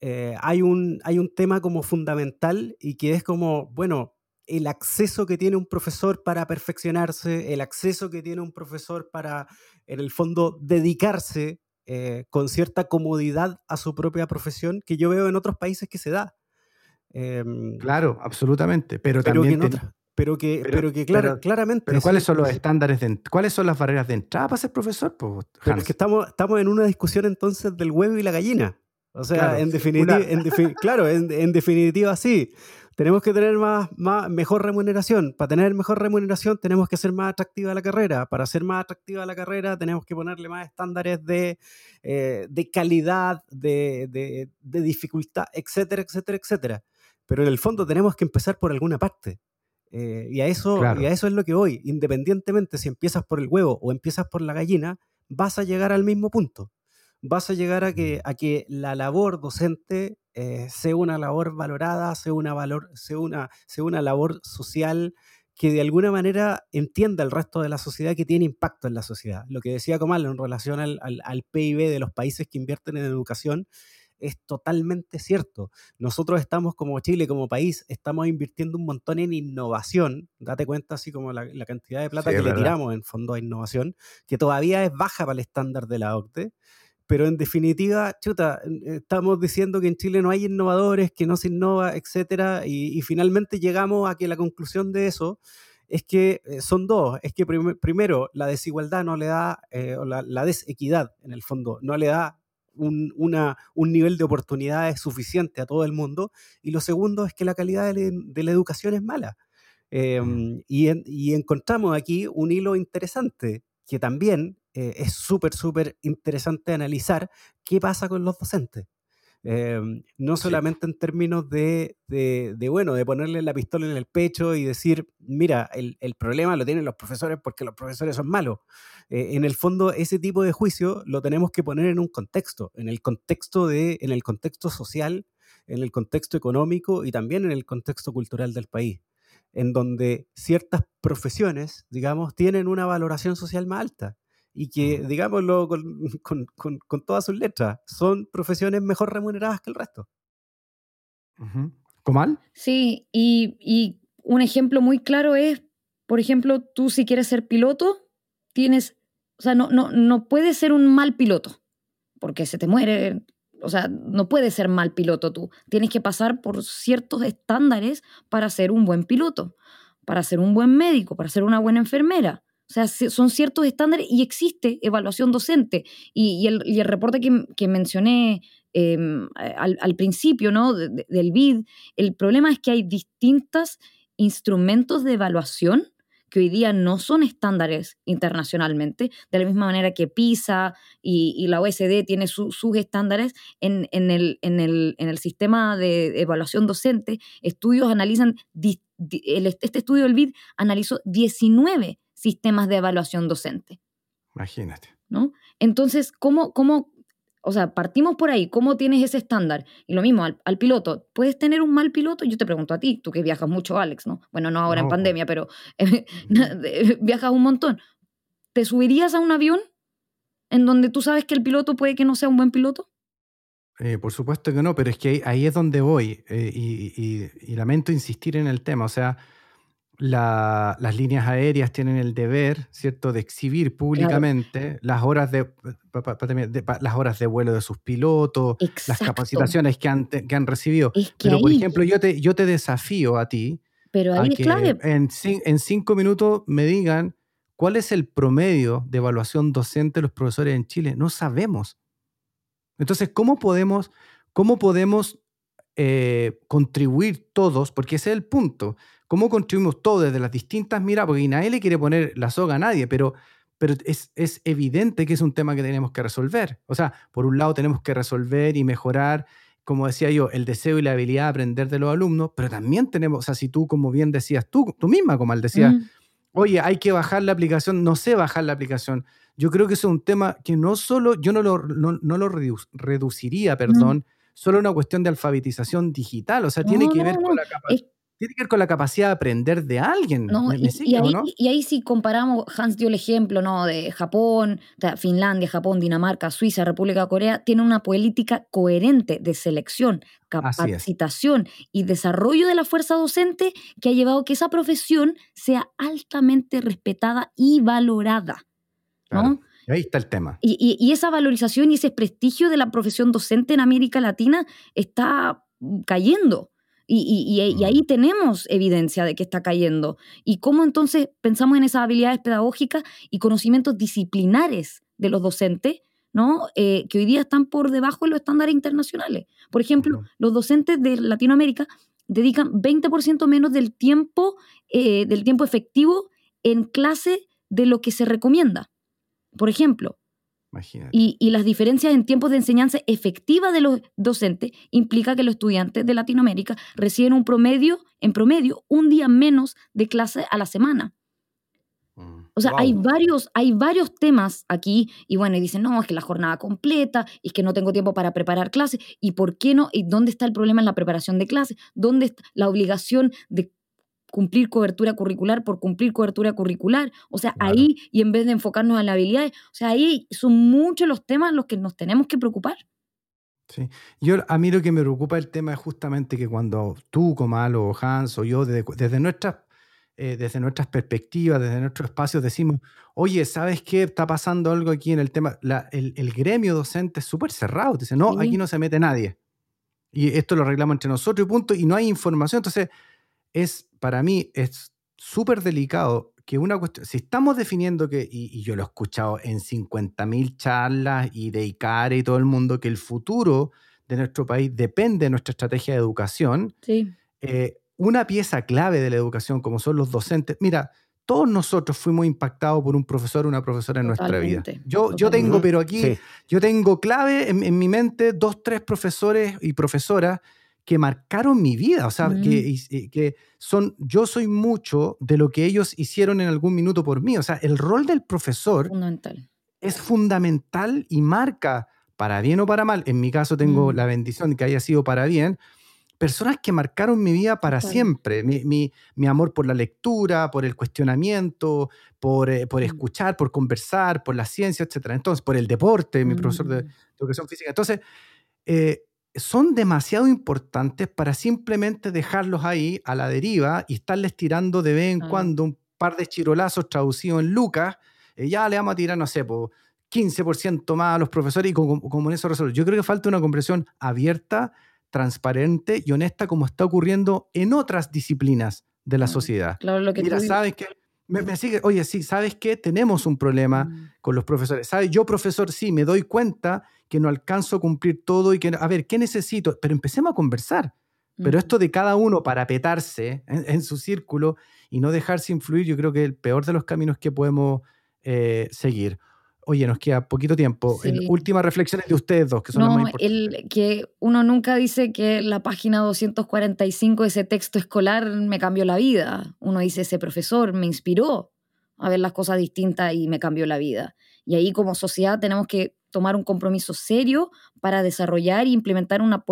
eh, hay, un, hay un tema como fundamental y que es como, bueno, el acceso que tiene un profesor para perfeccionarse, el acceso que tiene un profesor para, en el fondo, dedicarse eh, con cierta comodidad a su propia profesión, que yo veo en otros países que se da. Em, claro, absolutamente, pero, también... Que pero que, pero, que claramente... Pero ¿cuáles son los estándares, de, cuáles son las barreras de entrada para ser profesor? pero es que estamos, estamos en una discusión entonces del huevo y la gallina. O sea, en, definitiva, en claro, en, en, definitiva sí tenemos que tener más, más, mejor remuneración. Para tener mejor remuneración tenemos que ser más atractiva la carrera. Para ser más atractiva la carrera tenemos que ponerle más estándares de, eh, de calidad, de, de, de, dificultad, etcétera, etcétera, etcétera. Pero en el fondo tenemos que empezar por alguna parte. Eh, y, a eso, y a eso es lo que voy. Independientemente si empiezas por el huevo o empiezas por la gallina, vas a llegar al mismo punto. Vas a llegar a que, a que la labor docente eh, sea una labor valorada, sea una, valor, sea, una, sea una labor social que de alguna manera entienda el resto de la sociedad que tiene impacto en la sociedad. Lo que decía Comal en relación al, al, PIB de los países que invierten en educación es totalmente cierto. Nosotros estamos como Chile, como país, estamos invirtiendo un montón en innovación. Date cuenta así como la, cantidad de plata que le tiramos en fondo a innovación, que todavía es baja para el estándar de la OCDE pero en definitiva, chuta, estamos diciendo que en Chile no hay innovadores, que no se innova, etcétera, y, finalmente llegamos a que la conclusión de eso es que eh, son dos, es que primero la desigualdad no le da, eh, o la, desequidad en el fondo, no le da un, una, un, nivel de oportunidades suficiente a todo el mundo. Y lo segundo es que la calidad de, la educación es mala. Em, y, y, encontramos aquí un hilo interesante que también eh, es súper, súper interesante analizar qué pasa con los docentes. Em, no solamente en términos de, de, bueno, de ponerle la pistola en el pecho y decir, mira, el, el problema lo tienen los profesores porque los profesores son malos. Eh, en el fondo, ese tipo de juicio lo tenemos que poner en un contexto, en el contexto, de, en el contexto social, en el contexto económico y también en el contexto cultural del país, en donde ciertas profesiones, digamos, tienen una valoración social más alta y que, digámoslo con, con, todas sus letras, son profesiones mejor remuneradas que el resto. ¿Comal? Sí, y, y, un ejemplo muy claro es, por ejemplo, tú si quieres ser piloto, tienes, o sea, no, no, no puedes ser un mal piloto, porque se te muere, o sea, no puedes ser mal piloto tú, tienes que pasar por ciertos estándares para ser un buen piloto, para ser un buen médico, para ser una buena enfermera. O sea, son ciertos estándares y existe evaluación docente. Y, el, reporte que, mencioné em, al, principio ¿no? del BID, el problema es que hay distintos instrumentos de evaluación que hoy día no son estándares internacionalmente, de la misma manera que PISA y, la OSD tiene sus estándares en, el, el, sistema de evaluación docente, estudios analizan, este estudio del BID analizó 19 sistemas de evaluación docente. Imagínate. ¿No? Entonces, ¿cómo, cómo, o sea, partimos por ahí, ¿cómo tienes ese estándar? Y lo mismo, al, piloto, ¿puedes tener un mal piloto? Yo te pregunto a ti, tú que viajas mucho, Alex, ¿no? Bueno, no ahora en pandemia, pero viajas un montón. ¿Te subirías a un avión en donde tú sabes que el piloto puede que no sea un buen piloto? Eh, por supuesto que no, pero es que ahí, es donde voy eh, y, lamento insistir en el tema. O sea, las líneas aéreas tienen el deber, ¿cierto?, de exhibir públicamente las, horas de, las horas de vuelo de sus pilotos, las capacitaciones que han, que han recibido. Pero, por ejemplo, yo te, yo te desafío a ti Pero a que En, en cinco minutos me digan cuál es el promedio de evaluación docente de los profesores en Chile. No sabemos. Entonces, ¿cómo podemos, cómo podemos eh, contribuir todos? Porque ese es el punto cómo contribuimos todos desde las distintas miradas, porque nadie le quiere poner la soga a nadie, pero, pero es, es, evidente que es un tema que tenemos que resolver. O sea, por un lado tenemos que resolver y mejorar, como decía yo, el deseo y la habilidad de aprender de los alumnos, pero también tenemos, o sea, si tú, como bien decías tú, tú misma, como al decías, oye, hay que bajar la aplicación, no sé bajar la aplicación. Yo creo que eso es un tema que no solo, yo no lo, no, lo reduciría, perdón, solo una cuestión de alfabetización digital, o sea, tiene que ver con la capacidad tiene que ver con la capacidad de aprender de alguien. y, ahí, y, ahí, si comparamos, Hans dio el ejemplo ¿no? de Japón, Finlandia, Japón, Dinamarca, Suiza, República de Corea, tiene una política coherente de selección, capacitación y desarrollo de la fuerza docente que ha llevado a que esa profesión sea altamente respetada y valorada. ¿no? Ahí está el tema. Y, y, esa valorización y ese prestigio de la profesión docente en América Latina está cayendo. Y, ahí tenemos evidencia de que está cayendo. ¿Y cómo entonces pensamos en esas habilidades pedagógicas y conocimientos disciplinares de los docentes, ¿no? Eh, que hoy día están por debajo de los estándares internacionales? Por ejemplo, los docentes de Latinoamérica dedican 20% menos del tiempo, eh, del tiempo efectivo en clase de lo que se recomienda. Por ejemplo, y, las diferencias en tiempos de enseñanza efectiva de los docentes implica que los estudiantes de Latinoamérica reciben un promedio, en promedio, un día menos de clase a la semana. Mm, o sea, hay, varios, hay varios temas aquí y bueno, y dicen, no, es que la jornada completa, y es que no tengo tiempo para preparar clases, y por qué no, y dónde está el problema en la preparación de clases, dónde está la obligación de cumplir cobertura curricular por cumplir cobertura curricular. O sea, ahí, y en vez de enfocarnos en las habilidades, o sea, ahí son muchos los temas en los que nos tenemos que preocupar. Sí. Yo, a mí lo que me preocupa el tema es justamente que cuando tú, Comal o Hans o yo, desde, desde nuestras eh, desde nuestras perspectivas, desde nuestros espacios, decimos, oye, ¿sabes qué? Está pasando algo aquí en el tema. el, gremio docente es súper cerrado. Dice, no, aquí no se mete nadie. Y esto lo arreglamos entre nosotros y punto. Y no hay información. Entonces, es, para mí, es súper delicado que una cuestión, si estamos definiendo que, y, yo lo he escuchado en 50.000 charlas y de ICARE y todo el mundo, que el futuro de nuestro país depende de nuestra estrategia de educación, sí. Eh, una pieza clave de la educación como son los docentes, mira, todos nosotros fuimos impactados por un profesor o una profesora en nuestra vida. Yo, yo tengo, pero aquí, yo tengo clave en, mi mente dos, tres profesores y profesoras que marcaron mi vida, o sea, que, que, son, yo soy mucho de lo que ellos hicieron en algún minuto por mí, o sea, el rol del profesor fundamental. es fundamental y marca para bien o para mal. En mi caso tengo mm. la bendición de que haya sido para bien, personas que marcaron mi vida para siempre. Mi, amor por la lectura, por el cuestionamiento, por, eh, por, mm. escuchar, por conversar, por la ciencia, etc. Entonces, por el deporte, mi profesor de, mm. educación física. Entonces, eh, son demasiado importantes para simplemente dejarlos ahí a la deriva y estarles tirando de vez en cuando un par de chirolazos traducidos en Lucas. Eh, ya le vamos a tirar, no sé, por 15% más a los profesores y como, como en eso resolver. Yo creo que falta una comprensión abierta transparente y honesta como está ocurriendo en otras disciplinas de la sociedad. Claro, lo que Mira, ¿sabes qué? Me, sigue, oye, sí, ¿sabes qué? Tenemos un problema mm. con los profesores. ¿Sabes? Yo, profesor, sí, me doy cuenta que no alcanzo a cumplir todo y que, a ver, ¿qué necesito? Pero empecemos a conversar. Pero esto de cada uno para petarse en, su círculo y no dejarse influir, yo creo que es el peor de los caminos que podemos eh, seguir. Oye, nos queda poquito tiempo. últimas reflexiones de ustedes dos, que son las más importantes. El, que uno nunca dice que la página 245 de ese texto escolar me cambió la vida. Uno dice, ese profesor me inspiró a ver las cosas distintas y me cambió la vida. Y ahí como sociedad tenemos que tomar un compromiso serio para desarrollar e implementar una,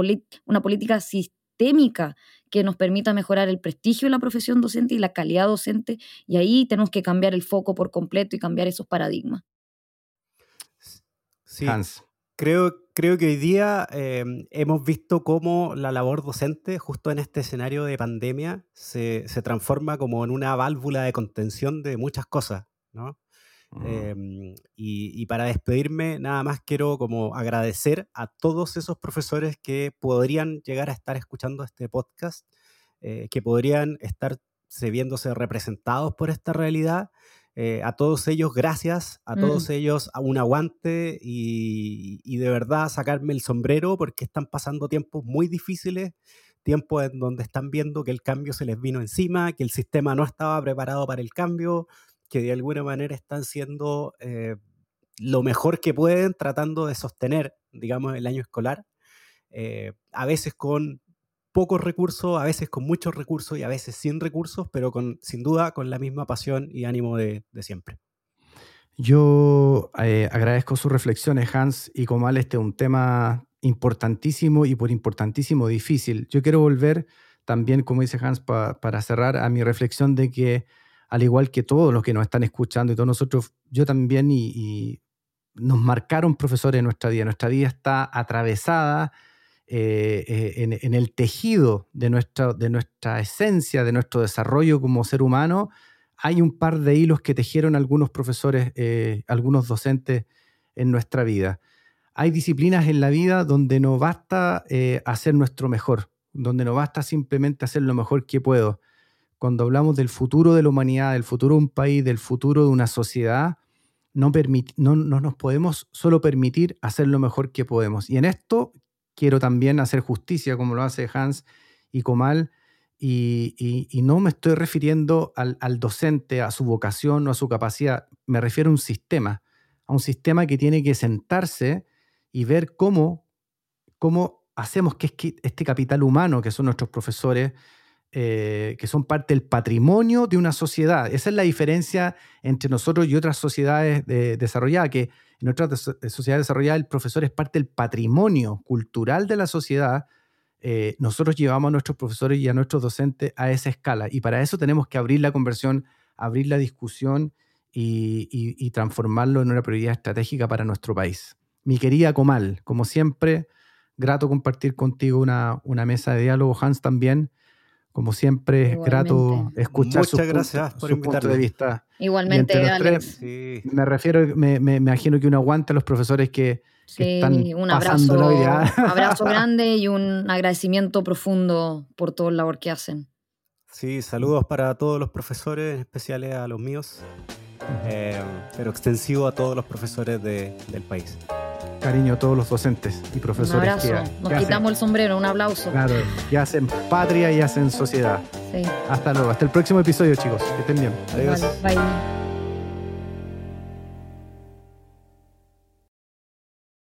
una política sistémica que nos permita mejorar el prestigio de la profesión docente y la calidad docente. Y ahí tenemos que cambiar el foco por completo y cambiar esos paradigmas. Sí, Creo, creo que hoy día em, hemos visto cómo la labor docente, justo en este escenario de pandemia, se, transforma como en una válvula de contención de muchas cosas, ¿no? Mm. Em, y, para despedirme, nada más quiero como agradecer a todos esos profesores que podrían llegar a estar escuchando este podcast, eh, que podrían estar viéndose representados por esta realidad eh, a todos ellos, gracias, a todos mm. ellos, a un aguante y, de verdad sacarme el sombrero porque están pasando tiempos muy difíciles, tiempos en donde están viendo que el cambio se les vino encima, que el sistema no estaba preparado para el cambio, que de alguna manera están siendo eh, lo mejor que pueden tratando de sostener, digamos, el año escolar, eh, a veces con pocos recursos, a veces con muchos recursos y a veces sin recursos, pero con, sin duda con la misma pasión y ánimo de, siempre. Yo eh, agradezco sus reflexiones, Hans, y como este es un tema importantísimo y por importantísimo difícil. Yo quiero volver también, como dice Hans, para cerrar a mi reflexión de que, al igual que todos los que nos están escuchando y todos nosotros, yo también y nos marcaron profesores en nuestra vida. Nuestra vida está atravesada eh, eh, en, el tejido de nuestra, de nuestra esencia, de nuestro desarrollo como ser humano, hay un par de hilos que tejieron algunos profesores, eh, algunos docentes en nuestra vida. Hay disciplinas en la vida donde no basta hacer nuestro mejor, donde no basta simplemente hacer lo mejor que puedo. Cuando hablamos del futuro de la humanidad, del futuro de un país, del futuro de una sociedad, no, no, no, nos podemos solo permitir hacer lo mejor que podemos. Y en esto quiero también hacer justicia, como lo hace Hans y Comal, y, no me estoy refiriendo al, docente, a su vocación o a su capacidad, me refiero a un sistema, a un sistema que tiene que sentarse y ver cómo, cómo hacemos que este capital humano, que son nuestros profesores, eh, que son parte del patrimonio de una sociedad. Esa es la diferencia entre nosotros y otras sociedades desarrolladas, que en otras sociedades desarrolladas el profesor es parte del patrimonio cultural de la sociedad. Eh, nosotros llevamos a nuestros profesores y a nuestros docentes a esa escala y para eso tenemos que abrir la conversión, abrir la discusión y, transformarlo en una prioridad estratégica para nuestro país. Mi querida Comal, como siempre, grato compartir contigo una, una mesa de diálogo, Hans también como siempre, es grato escuchar Muchas gracias por su punto de vista. Igualmente, Alex. Me refiero, me, me, imagino que uno aguanta a los profesores que, están un abrazo, abrazo grande y un agradecimiento profundo por todo el labor que hacen. Sí, saludos para todos los profesores, en especial a los míos, eh, pero extensivo a todos los profesores de- del país. Cariño a todos los docentes y Un profesores abrazo. que, Nos que hacen, quitamos el sombrero, un aplauso. claro, que hacen patria y hacen sociedad. Sí. Hasta luego. Hasta el próximo episodio, chicos. Que estén bien. Adiós. Bye.